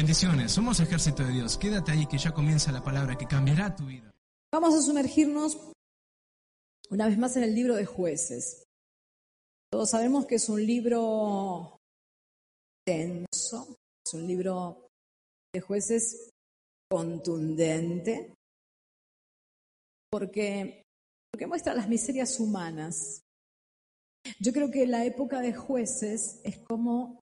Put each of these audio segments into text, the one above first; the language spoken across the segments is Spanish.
Bendiciones, somos ejército de Dios. Quédate ahí que ya comienza la palabra que cambiará tu vida. Vamos a sumergirnos una vez más en el libro de jueces. Todos sabemos que es un libro tenso, es un libro de jueces contundente, porque, porque muestra las miserias humanas. Yo creo que la época de jueces es como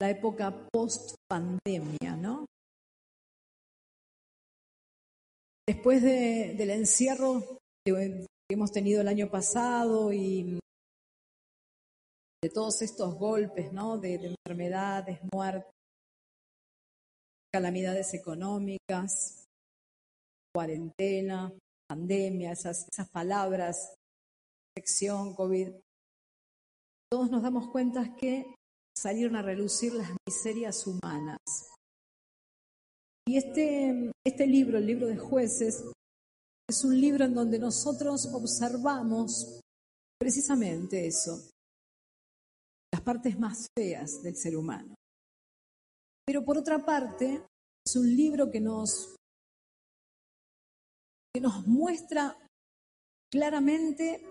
la época post pandemia, ¿no? Después del encierro que hemos tenido el año pasado y de todos estos golpes, ¿no? De, enfermedades, muertes, calamidades económicas, cuarentena, pandemia, esas, esas palabras, infección, COVID, todos nos damos cuenta que salieron a relucir las miserias humanas. Y este, este libro, el libro de jueces, es un libro en donde nosotros observamos precisamente eso, las partes más feas del ser humano. Pero por otra parte, es un libro que nos, que nos muestra claramente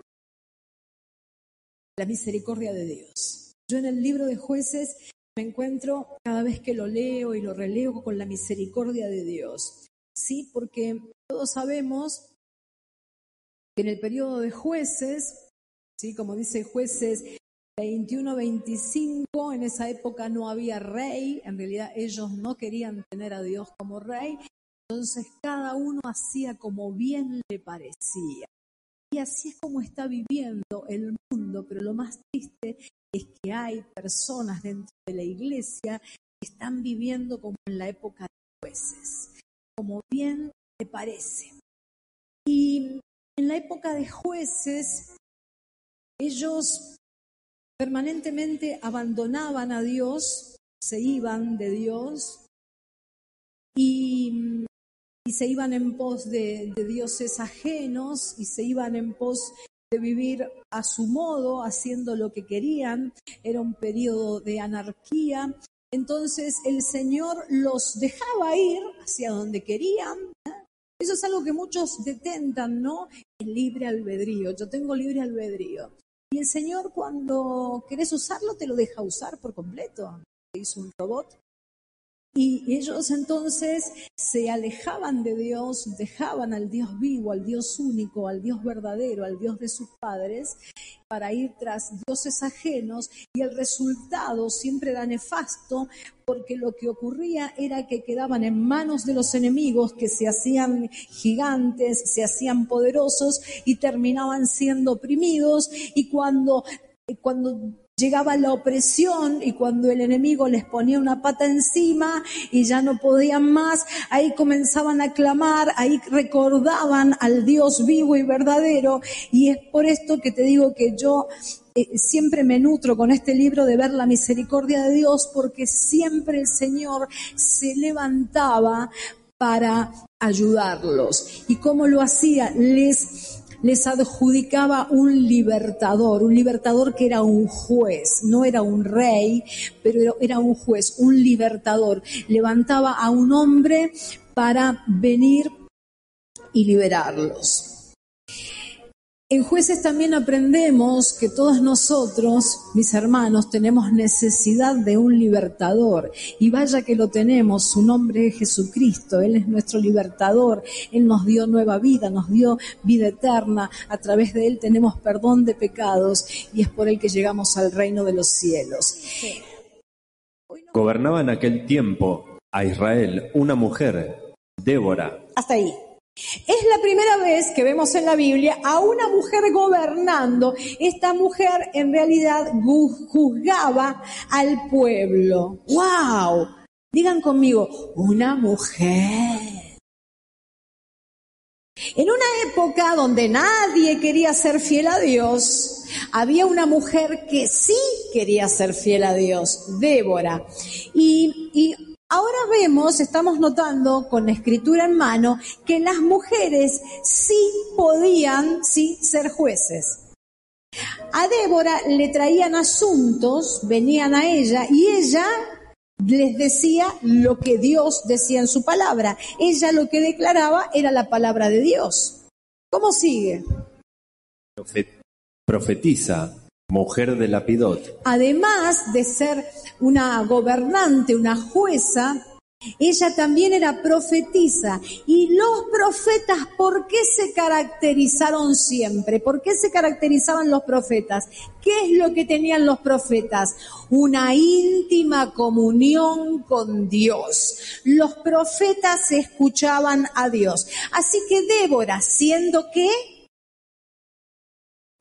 la misericordia de Dios. Yo en el libro de jueces me encuentro cada vez que lo leo y lo releo con la misericordia de Dios. Sí, porque todos sabemos que en el periodo de jueces, sí, como dice jueces 21-25, en esa época no había rey, en realidad ellos no querían tener a Dios como rey, entonces cada uno hacía como bien le parecía. Y así es como está viviendo el mundo, pero lo más triste es que hay personas dentro de la iglesia que están viviendo como en la época de jueces, como bien te parece. Y en la época de jueces, ellos permanentemente abandonaban a Dios, se iban de Dios y, se iban en pos de, de dioses ajenos y se iban en pos de vivir a su modo, haciendo lo que querían, era un periodo de anarquía. Entonces el Señor los dejaba ir hacia donde querían. Eso es algo que muchos detentan, ¿no? El libre albedrío. Yo tengo libre albedrío. Y el Señor cuando querés usarlo te lo deja usar por completo. Hizo un robot y ellos entonces se alejaban de Dios, dejaban al Dios vivo, al Dios único, al Dios verdadero, al Dios de sus padres, para ir tras dioses ajenos y el resultado siempre era nefasto porque lo que ocurría era que quedaban en manos de los enemigos que se hacían gigantes, se hacían poderosos y terminaban siendo oprimidos y cuando cuando llegaba la opresión y cuando el enemigo les ponía una pata encima y ya no podían más, ahí comenzaban a clamar, ahí recordaban al Dios vivo y verdadero. Y es por esto que te digo que yo eh, siempre me nutro con este libro de ver la misericordia de Dios porque siempre el Señor se levantaba para ayudarlos. ¿Y cómo lo hacía? Les les adjudicaba un libertador, un libertador que era un juez, no era un rey, pero era un juez, un libertador. Levantaba a un hombre para venir y liberarlos. En jueces también aprendemos que todos nosotros, mis hermanos, tenemos necesidad de un libertador. Y vaya que lo tenemos, su nombre es Jesucristo, Él es nuestro libertador, Él nos dio nueva vida, nos dio vida eterna, a través de Él tenemos perdón de pecados y es por Él que llegamos al reino de los cielos. Gobernaba en aquel tiempo a Israel una mujer, Débora. Hasta ahí. Es la primera vez que vemos en la Biblia a una mujer gobernando. Esta mujer en realidad juzgaba al pueblo. ¡Wow! Digan conmigo, una mujer. En una época donde nadie quería ser fiel a Dios, había una mujer que sí quería ser fiel a Dios, Débora. Y, y Ahora vemos, estamos notando con escritura en mano, que las mujeres sí podían, sí, ser jueces. A Débora le traían asuntos, venían a ella y ella les decía lo que Dios decía en su palabra. Ella lo que declaraba era la palabra de Dios. ¿Cómo sigue? Profetiza, mujer de Lapidot. Además de ser una gobernante, una jueza, ella también era profetisa. Y los profetas, ¿por qué se caracterizaron siempre? ¿Por qué se caracterizaban los profetas? ¿Qué es lo que tenían los profetas? Una íntima comunión con Dios. Los profetas escuchaban a Dios. Así que Débora, siendo que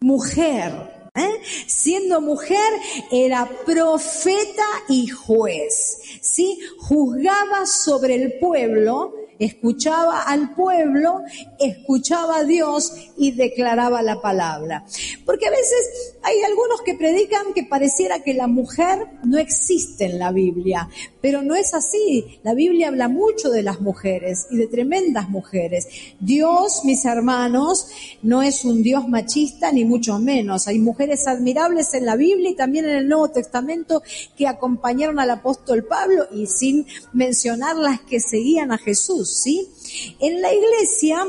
mujer, ¿Eh? Siendo mujer, era profeta y juez, ¿sí? Juzgaba sobre el pueblo escuchaba al pueblo, escuchaba a Dios y declaraba la palabra. Porque a veces hay algunos que predican que pareciera que la mujer no existe en la Biblia, pero no es así. La Biblia habla mucho de las mujeres y de tremendas mujeres. Dios, mis hermanos, no es un Dios machista ni mucho menos. Hay mujeres admirables en la Biblia y también en el Nuevo Testamento que acompañaron al apóstol Pablo y sin mencionar las que seguían a Jesús. ¿Sí? En la iglesia,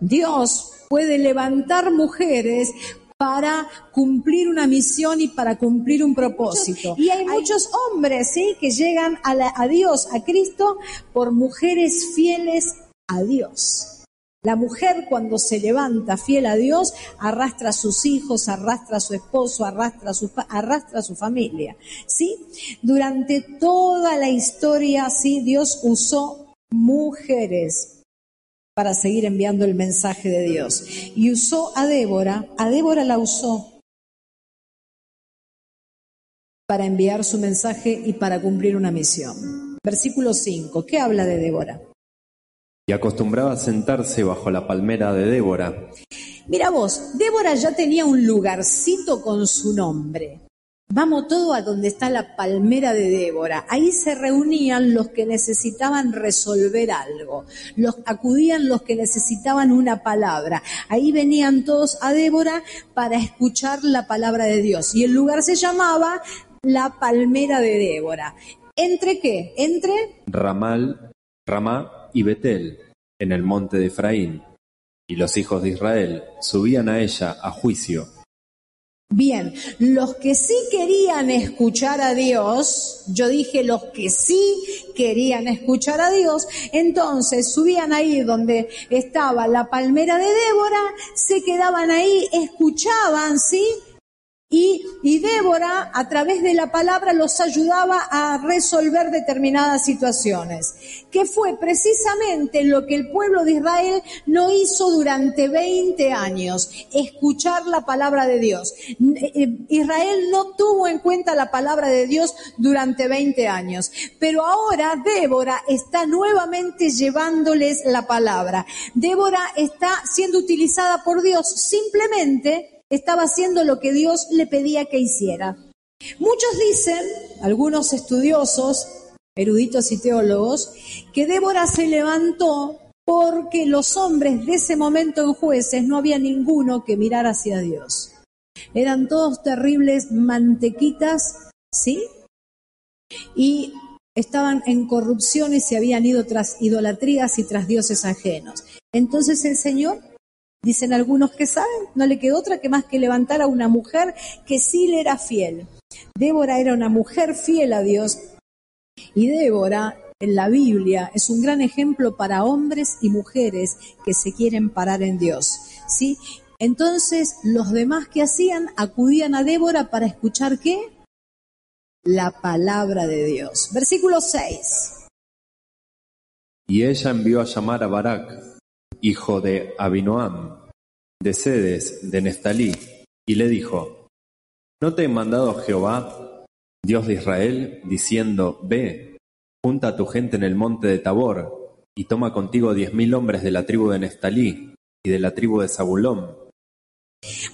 Dios puede levantar mujeres para cumplir una misión y para cumplir un propósito. Y hay muchos hombres, ¿sí? Que llegan a, a Dios, a Cristo, por mujeres fieles a Dios. La mujer cuando se levanta fiel a Dios, arrastra a sus hijos, arrastra a su esposo, arrastra a su, arrastra a su familia. ¿Sí? Durante toda la historia, sí, Dios usó mujeres para seguir enviando el mensaje de Dios. Y usó a Débora, a Débora la usó para enviar su mensaje y para cumplir una misión. Versículo 5, ¿qué habla de Débora? Y acostumbraba a sentarse bajo la palmera de Débora. Mira vos, Débora ya tenía un lugarcito con su nombre. Vamos todo a donde está la palmera de Débora. Ahí se reunían los que necesitaban resolver algo. Los acudían los que necesitaban una palabra. Ahí venían todos a Débora para escuchar la palabra de Dios. Y el lugar se llamaba la palmera de Débora. ¿Entre qué? Entre Ramal, Ramá y Betel, en el monte de Efraín. Y los hijos de Israel subían a ella a juicio Bien, los que sí querían escuchar a Dios, yo dije los que sí querían escuchar a Dios, entonces subían ahí donde estaba la palmera de Débora, se quedaban ahí, escuchaban, ¿sí? Y, y, Débora, a través de la palabra, los ayudaba a resolver determinadas situaciones, que fue precisamente lo que el pueblo de Israel no hizo durante 20 años, escuchar la palabra de Dios. Eh, Israel no tuvo en cuenta la palabra de Dios durante 20 años, pero ahora Débora está nuevamente llevándoles la palabra. Débora está siendo utilizada por Dios simplemente estaba haciendo lo que Dios le pedía que hiciera. Muchos dicen, algunos estudiosos, eruditos y teólogos, que Débora se levantó porque los hombres de ese momento en jueces no había ninguno que mirar hacia Dios. Eran todos terribles mantequitas, ¿sí? Y estaban en corrupción y se habían ido tras idolatrías y tras dioses ajenos. Entonces el Señor Dicen algunos que saben, no le quedó otra que más que levantar a una mujer que sí le era fiel. Débora era una mujer fiel a Dios y Débora en la Biblia es un gran ejemplo para hombres y mujeres que se quieren parar en Dios. ¿sí? Entonces los demás que hacían acudían a Débora para escuchar qué? La palabra de Dios. Versículo 6. Y ella envió a llamar a Barak, hijo de Abinoam, de Sedes, de Neftalí, y le dijo, ¿No te he mandado Jehová, Dios de Israel, diciendo, Ve, junta a tu gente en el monte de Tabor, y toma contigo diez mil hombres de la tribu de Neftalí y de la tribu de Zabulón,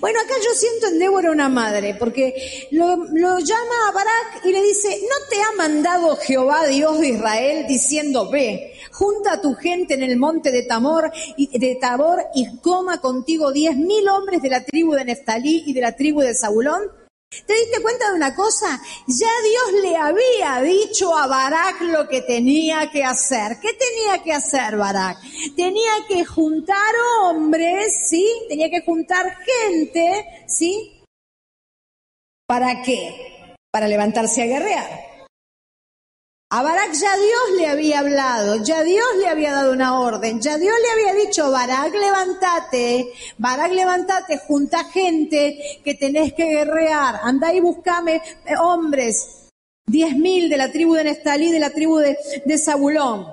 bueno, acá yo siento en Débora una madre, porque lo, llama a Barak y le dice, ¿no te ha mandado Jehová Dios de Israel diciendo, ve, junta a tu gente en el monte de Tamor y de Tabor y coma contigo diez mil hombres de la tribu de Neftalí y de la tribu de Zabulón? ¿Te diste cuenta de una cosa? Ya Dios le había dicho a Barak lo que tenía que hacer. ¿Qué tenía que hacer Barak? Tenía que juntar hombres, ¿sí? Tenía que juntar gente, ¿sí? ¿Para qué? Para levantarse a guerrear. A Barak ya Dios le había hablado, ya Dios le había dado una orden, ya Dios le había dicho, Barak, levántate, Barak, levántate, junta gente que tenés que guerrear, anda y buscame eh, hombres, diez mil de la tribu de Nestalí, de la tribu de, de Zabulón.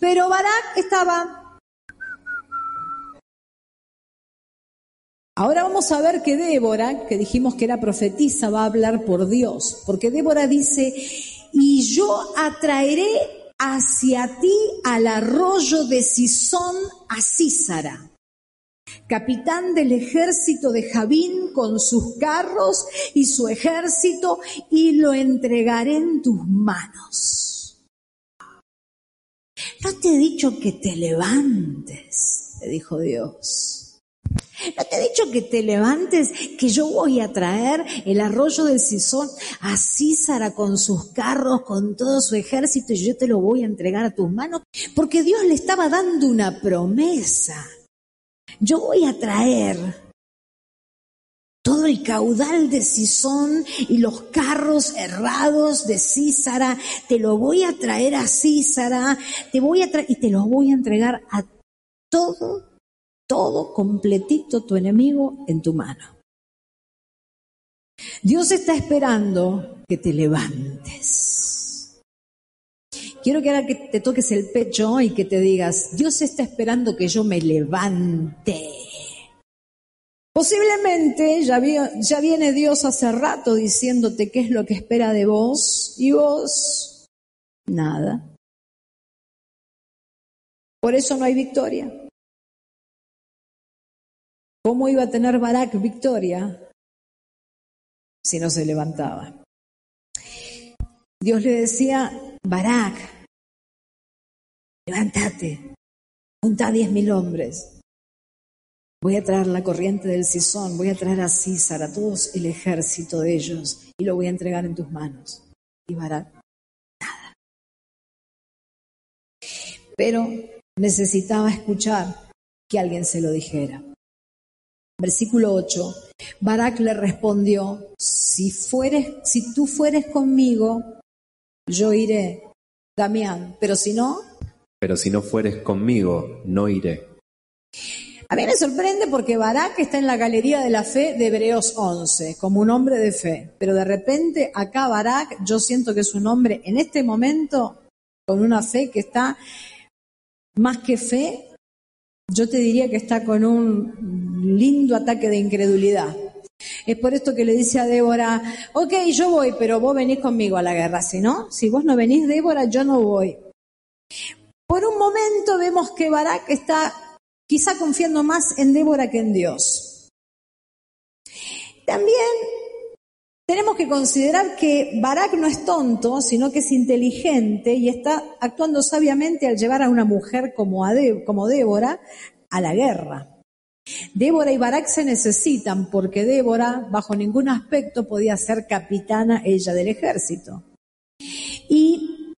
Pero Barak estaba... Ahora vamos a ver que Débora, que dijimos que era profetisa, va a hablar por Dios, porque Débora dice, y yo atraeré hacia ti al arroyo de Sison a Císara, capitán del ejército de Javín con sus carros y su ejército, y lo entregaré en tus manos. No te he dicho que te levantes, le dijo Dios. ¿No te he dicho que te levantes, que yo voy a traer el arroyo del Sison a Císara con sus carros, con todo su ejército y yo te lo voy a entregar a tus manos? Porque Dios le estaba dando una promesa. Yo voy a traer todo el caudal de Sison y los carros errados de Císara, te lo voy a traer a Císara, te voy a traer y te los voy a entregar a todo todo completito tu enemigo en tu mano. Dios está esperando que te levantes. Quiero que ahora que te toques el pecho y que te digas, Dios está esperando que yo me levante. Posiblemente ya, ya viene Dios hace rato diciéndote qué es lo que espera de vos y vos nada. Por eso no hay victoria. ¿Cómo iba a tener Barak victoria si no se levantaba? Dios le decía, Barak, levántate, junta diez mil hombres. Voy a traer la corriente del Sison, voy a traer a César, a todos el ejército de ellos, y lo voy a entregar en tus manos. Y Barak, nada. Pero necesitaba escuchar que alguien se lo dijera. Versículo 8. Barak le respondió, si fueres, si tú fueres conmigo, yo iré, Damián, pero si no. Pero si no fueres conmigo, no iré. A mí me sorprende porque Barak está en la galería de la fe de Hebreos 11, como un hombre de fe. Pero de repente acá Barak, yo siento que es un hombre en este momento con una fe que está más que fe, yo te diría que está con un lindo ataque de incredulidad. Es por esto que le dice a Débora, ok, yo voy, pero vos venís conmigo a la guerra, si no, si vos no venís, Débora, yo no voy. Por un momento vemos que Barak está quizá confiando más en Débora que en Dios. También tenemos que considerar que Barak no es tonto, sino que es inteligente y está actuando sabiamente al llevar a una mujer como, como Débora a la guerra. Débora y Barak se necesitan porque Débora bajo ningún aspecto podía ser capitana ella del ejército. Y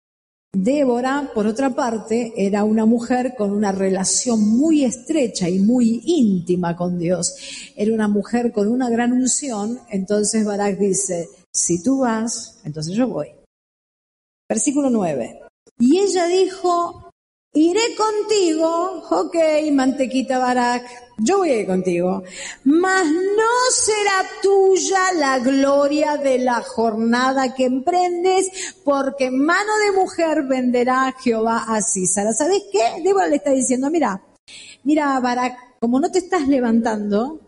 Débora, por otra parte, era una mujer con una relación muy estrecha y muy íntima con Dios. Era una mujer con una gran unción. Entonces Barak dice, si tú vas, entonces yo voy. Versículo 9. Y ella dijo, iré contigo, ok, mantequita Barak, yo voy a ir contigo, mas no será tuya la gloria de la jornada que emprendes, porque mano de mujer venderá Jehová a Císara. ¿Sabes qué? Débora le está diciendo, mira, mira Barak, como no te estás levantando,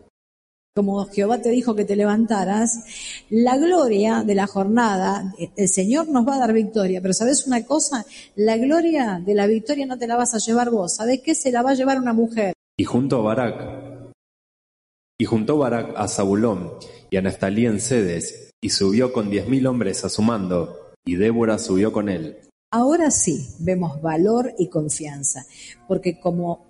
como Jehová te dijo que te levantaras, la gloria de la jornada, el Señor nos va a dar victoria, pero ¿sabes una cosa? La gloria de la victoria no te la vas a llevar vos, ¿sabes qué? Se la va a llevar una mujer. Y junto a Barak, y juntó Barak a Zabulón y a Neftalí en Sedes, y subió con diez mil hombres a su mando, y Débora subió con él. Ahora sí vemos valor y confianza, porque como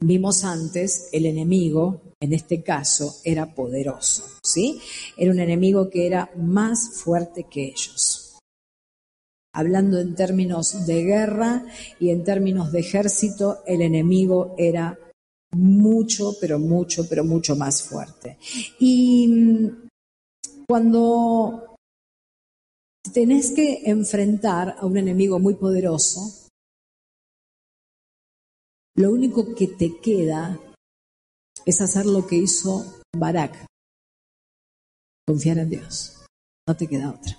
Vimos antes, el enemigo, en este caso, era poderoso, ¿sí? Era un enemigo que era más fuerte que ellos. Hablando en términos de guerra y en términos de ejército, el enemigo era mucho, pero mucho, pero mucho más fuerte. Y mm, cuando tenés que enfrentar a un enemigo muy poderoso, lo único que te queda es hacer lo que hizo Barak, confiar en Dios. No te queda otra.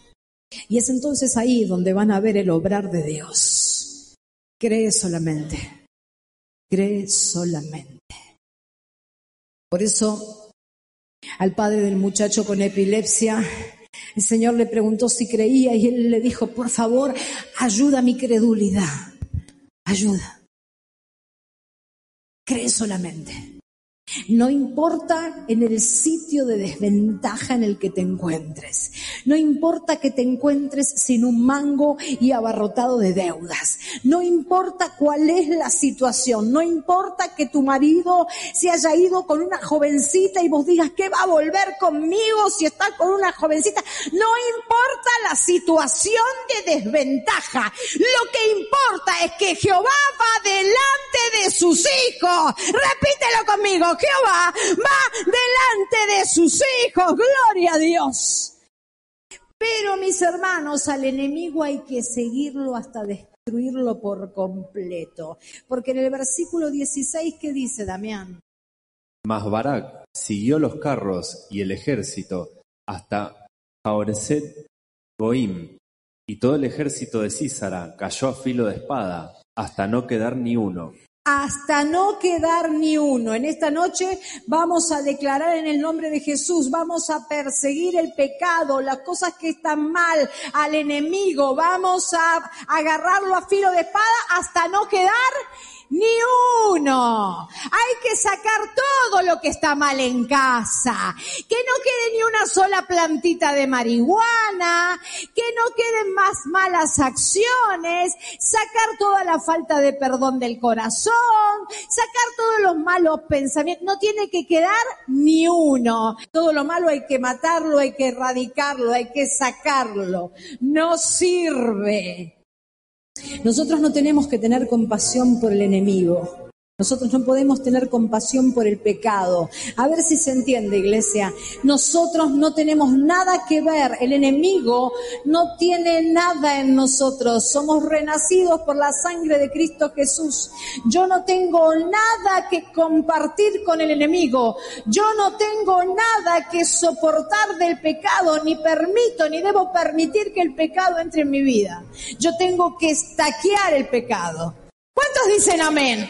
Y es entonces ahí donde van a ver el obrar de Dios. Cree solamente. Cree solamente. Por eso, al padre del muchacho con epilepsia, el Señor le preguntó si creía y él le dijo, por favor, ayuda a mi credulidad. Ayuda. Cree solamente. No importa en el sitio de desventaja en el que te encuentres. No importa que te encuentres sin un mango y abarrotado de deudas. No importa cuál es la situación. No importa que tu marido se haya ido con una jovencita y vos digas que va a volver conmigo si está con una jovencita. No importa la situación de desventaja. Lo que importa es que Jehová va delante de sus hijos. Repítelo conmigo. Jehová va delante de sus hijos. Gloria a Dios. Pero mis hermanos, al enemigo hay que seguirlo hasta destruirlo por completo. Porque en el versículo 16, ¿qué dice Damián? Mas Barak siguió los carros y el ejército hasta Jaoreset Goim, y todo el ejército de Císara cayó a filo de espada, hasta no quedar ni uno hasta no quedar ni uno. En esta noche vamos a declarar en el nombre de Jesús, vamos a perseguir el pecado, las cosas que están mal, al enemigo, vamos a agarrarlo a filo de espada hasta no quedar ni uno. Hay que sacar todo lo que está mal en casa. Que no quede ni una sola plantita de marihuana, que no queden más malas acciones, sacar toda la falta de perdón del corazón, sacar todos los malos pensamientos. No tiene que quedar ni uno. Todo lo malo hay que matarlo, hay que erradicarlo, hay que sacarlo. No sirve. Nosotros no tenemos que tener compasión por el enemigo. Nosotros no podemos tener compasión por el pecado. A ver si se entiende, iglesia. Nosotros no tenemos nada que ver. El enemigo no tiene nada en nosotros. Somos renacidos por la sangre de Cristo Jesús. Yo no tengo nada que compartir con el enemigo. Yo no tengo nada que soportar del pecado, ni permito, ni debo permitir que el pecado entre en mi vida. Yo tengo que estaquear el pecado. ¿Cuántos dicen amén?